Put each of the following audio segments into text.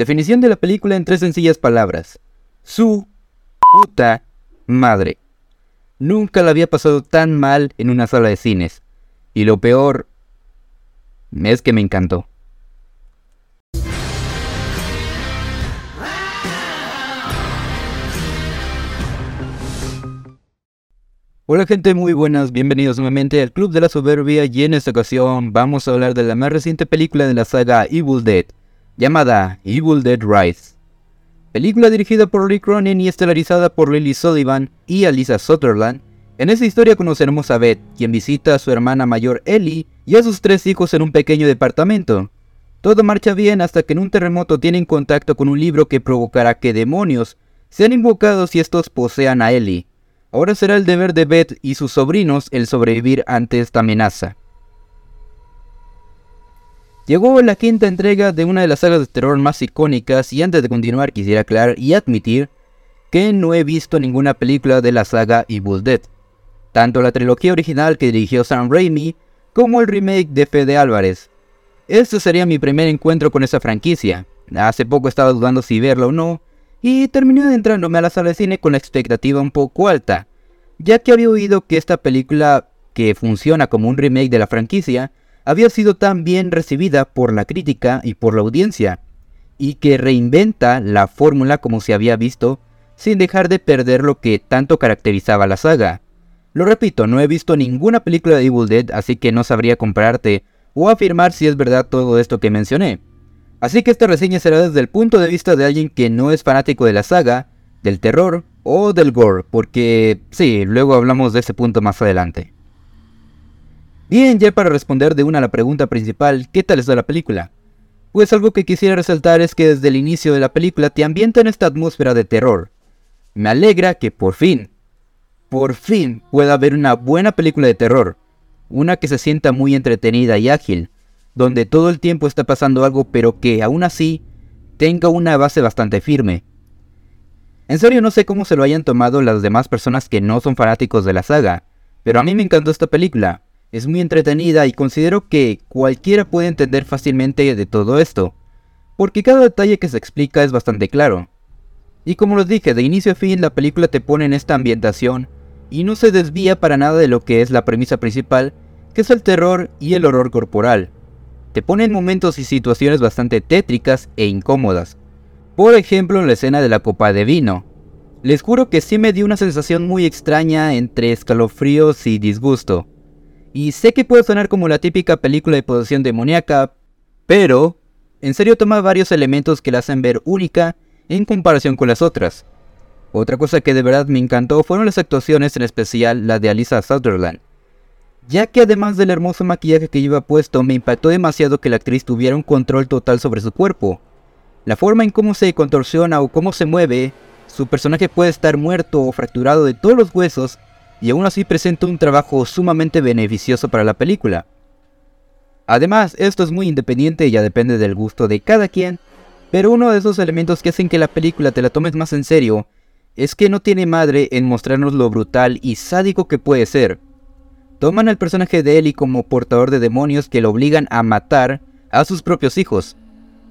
Definición de la película en tres sencillas palabras. Su puta madre. Nunca la había pasado tan mal en una sala de cines. Y lo peor es que me encantó. Hola gente, muy buenas, bienvenidos nuevamente al Club de la Soberbia y en esta ocasión vamos a hablar de la más reciente película de la saga Evil Dead, llamada Evil Dead Rise. Película dirigida por Rick Cronin y estelarizada por Lily Sullivan y Alisa Sutherland. En esta historia conoceremos a Beth, quien visita a su hermana mayor Ellie y a sus tres hijos en un pequeño departamento. Todo marcha bien hasta que en un terremoto tienen contacto con un libro que provocará que demonios sean invocados y estos posean a Ellie. Ahora será el deber de Beth y sus sobrinos el sobrevivir ante esta amenaza. Llegó la quinta entrega de una de las sagas de terror más icónicas y antes de continuar quisiera aclarar y admitir que no he visto ninguna película de la saga Evil Dead. Tanto la trilogía original que dirigió Sam Raimi como el remake de Fede Álvarez. Este sería mi primer encuentro con esa franquicia. Hace poco estaba dudando si verla o no, y terminé adentrándome a la sala de cine con la expectativa un poco alta, ya que había oído que esta película, que funciona como un remake de la franquicia, había sido tan bien recibida por la crítica y por la audiencia, y que reinventa la fórmula como se había visto, sin dejar de perder lo que tanto caracterizaba la saga. Lo repito, no he visto ninguna película de Evil Dead, así que no sabría comprarte o afirmar si es verdad todo esto que mencioné. Así que esta reseña será desde el punto de vista de alguien que no es fanático de la saga, del terror o del gore, porque sí, luego hablamos de ese punto más adelante. Bien, ya para responder de una a la pregunta principal, ¿qué tal está la película? Pues algo que quisiera resaltar es que desde el inicio de la película te ambienta en esta atmósfera de terror. Me alegra que por fin, por fin pueda haber una buena película de terror, una que se sienta muy entretenida y ágil, donde todo el tiempo está pasando algo pero que aún así tenga una base bastante firme. En serio no sé cómo se lo hayan tomado las demás personas que no son fanáticos de la saga, pero a mí me encantó esta película, es muy entretenida y considero que cualquiera puede entender fácilmente de todo esto, porque cada detalle que se explica es bastante claro. Y como les dije, de inicio a fin la película te pone en esta ambientación y no se desvía para nada de lo que es la premisa principal, que es el terror y el horror corporal te pone en momentos y situaciones bastante tétricas e incómodas. Por ejemplo, en la escena de la copa de vino. Les juro que sí me dio una sensación muy extraña entre escalofríos y disgusto. Y sé que puede sonar como la típica película de posesión demoníaca, pero en serio toma varios elementos que la hacen ver única en comparación con las otras. Otra cosa que de verdad me encantó fueron las actuaciones, en especial la de Alisa Sutherland ya que además del hermoso maquillaje que lleva puesto, me impactó demasiado que la actriz tuviera un control total sobre su cuerpo. La forma en cómo se contorsiona o cómo se mueve, su personaje puede estar muerto o fracturado de todos los huesos y aún así presenta un trabajo sumamente beneficioso para la película. Además, esto es muy independiente y ya depende del gusto de cada quien, pero uno de esos elementos que hacen que la película te la tomes más en serio es que no tiene madre en mostrarnos lo brutal y sádico que puede ser toman al personaje de Ellie como portador de demonios que lo obligan a matar a sus propios hijos.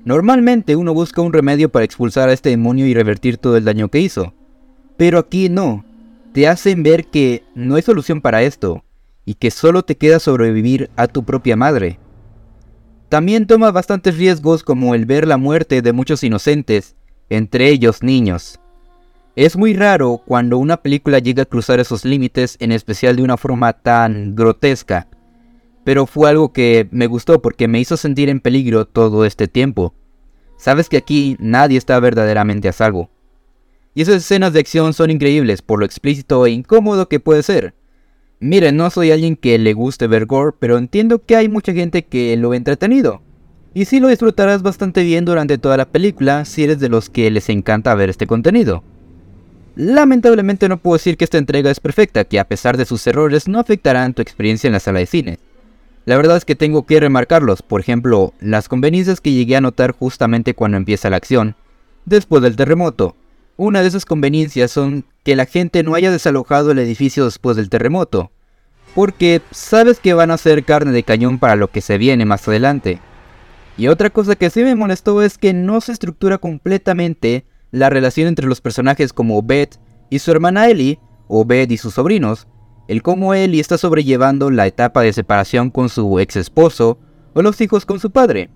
Normalmente uno busca un remedio para expulsar a este demonio y revertir todo el daño que hizo. Pero aquí no. Te hacen ver que no hay solución para esto y que solo te queda sobrevivir a tu propia madre. También toma bastantes riesgos como el ver la muerte de muchos inocentes, entre ellos niños. Es muy raro cuando una película llega a cruzar esos límites, en especial de una forma tan grotesca. Pero fue algo que me gustó porque me hizo sentir en peligro todo este tiempo. Sabes que aquí nadie está verdaderamente a salvo. Y esas escenas de acción son increíbles por lo explícito e incómodo que puede ser. Miren, no soy alguien que le guste ver gore, pero entiendo que hay mucha gente que lo ve entretenido. Y sí lo disfrutarás bastante bien durante toda la película si eres de los que les encanta ver este contenido. Lamentablemente no puedo decir que esta entrega es perfecta, que a pesar de sus errores no afectarán tu experiencia en la sala de cine. La verdad es que tengo que remarcarlos, por ejemplo, las conveniencias que llegué a notar justamente cuando empieza la acción, después del terremoto. Una de esas conveniencias son que la gente no haya desalojado el edificio después del terremoto, porque sabes que van a ser carne de cañón para lo que se viene más adelante. Y otra cosa que sí me molestó es que no se estructura completamente la relación entre los personajes como Beth y su hermana Ellie, o Beth y sus sobrinos, el cómo Ellie está sobrellevando la etapa de separación con su ex esposo o los hijos con su padre.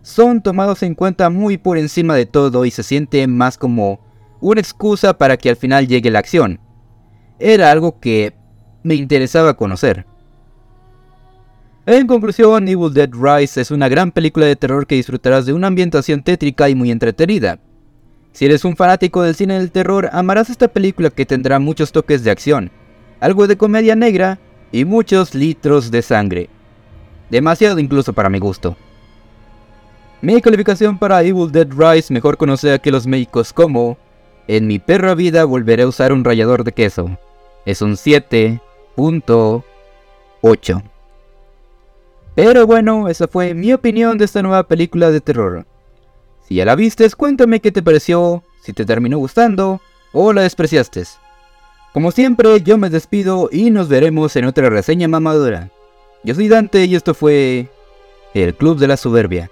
Son tomados en cuenta muy por encima de todo y se siente más como una excusa para que al final llegue la acción. Era algo que me interesaba conocer. En conclusión, Evil Dead Rise es una gran película de terror que disfrutarás de una ambientación tétrica y muy entretenida. Si eres un fanático del cine del terror, amarás esta película que tendrá muchos toques de acción, algo de comedia negra y muchos litros de sangre. Demasiado incluso para mi gusto. Mi calificación para Evil Dead Rise, mejor conocida que los médicos como En mi perra vida volveré a usar un rallador de queso, es un 7.8. Pero bueno, esa fue mi opinión de esta nueva película de terror. Si ya la vistes, cuéntame qué te pareció, si te terminó gustando o la despreciaste. Como siempre, yo me despido y nos veremos en otra reseña mamadura. Yo soy Dante y esto fue el Club de la Soberbia.